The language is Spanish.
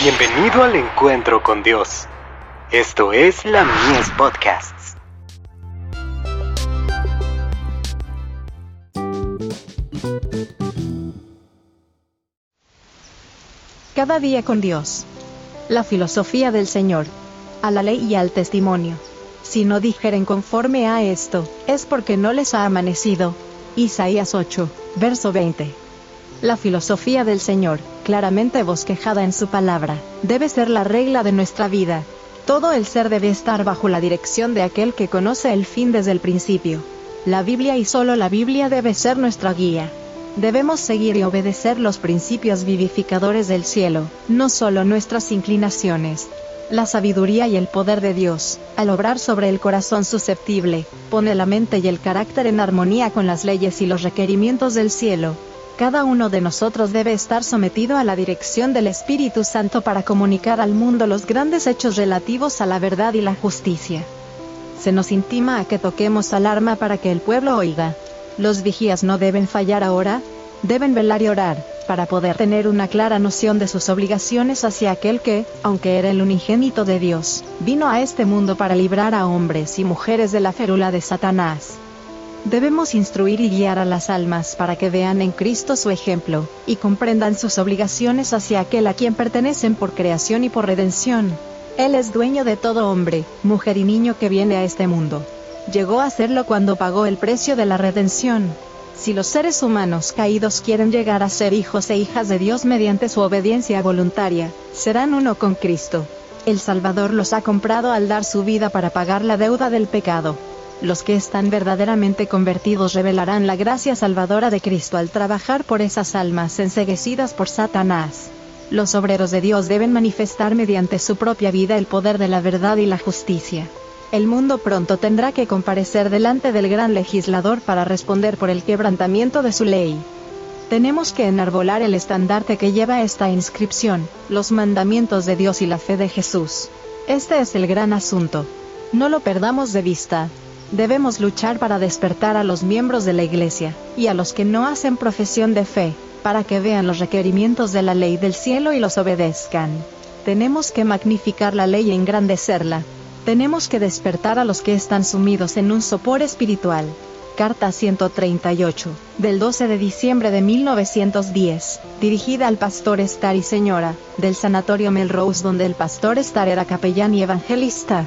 Bienvenido al encuentro con Dios. Esto es la Mies Podcasts. Cada día con Dios. La filosofía del Señor. A la ley y al testimonio. Si no dijeren conforme a esto, es porque no les ha amanecido. Isaías 8, verso 20. La filosofía del Señor, claramente bosquejada en su palabra, debe ser la regla de nuestra vida. Todo el ser debe estar bajo la dirección de aquel que conoce el fin desde el principio. La Biblia y solo la Biblia debe ser nuestra guía. Debemos seguir y obedecer los principios vivificadores del cielo, no solo nuestras inclinaciones. La sabiduría y el poder de Dios, al obrar sobre el corazón susceptible, pone la mente y el carácter en armonía con las leyes y los requerimientos del cielo, cada uno de nosotros debe estar sometido a la dirección del Espíritu Santo para comunicar al mundo los grandes hechos relativos a la verdad y la justicia. Se nos intima a que toquemos alarma para que el pueblo oiga. Los vigías no deben fallar ahora, deben velar y orar, para poder tener una clara noción de sus obligaciones hacia aquel que, aunque era el unigénito de Dios, vino a este mundo para librar a hombres y mujeres de la férula de Satanás. Debemos instruir y guiar a las almas para que vean en Cristo su ejemplo, y comprendan sus obligaciones hacia aquel a quien pertenecen por creación y por redención. Él es dueño de todo hombre, mujer y niño que viene a este mundo. Llegó a serlo cuando pagó el precio de la redención. Si los seres humanos caídos quieren llegar a ser hijos e hijas de Dios mediante su obediencia voluntaria, serán uno con Cristo. El Salvador los ha comprado al dar su vida para pagar la deuda del pecado. Los que están verdaderamente convertidos revelarán la gracia salvadora de Cristo al trabajar por esas almas enseguecidas por Satanás. Los obreros de Dios deben manifestar mediante su propia vida el poder de la verdad y la justicia. El mundo pronto tendrá que comparecer delante del gran legislador para responder por el quebrantamiento de su ley. Tenemos que enarbolar el estandarte que lleva esta inscripción, los mandamientos de Dios y la fe de Jesús. Este es el gran asunto. No lo perdamos de vista. Debemos luchar para despertar a los miembros de la Iglesia, y a los que no hacen profesión de fe, para que vean los requerimientos de la ley del cielo y los obedezcan. Tenemos que magnificar la ley y engrandecerla. Tenemos que despertar a los que están sumidos en un sopor espiritual. Carta 138, del 12 de diciembre de 1910, dirigida al pastor Star y señora, del Sanatorio Melrose donde el pastor Star era capellán y evangelista.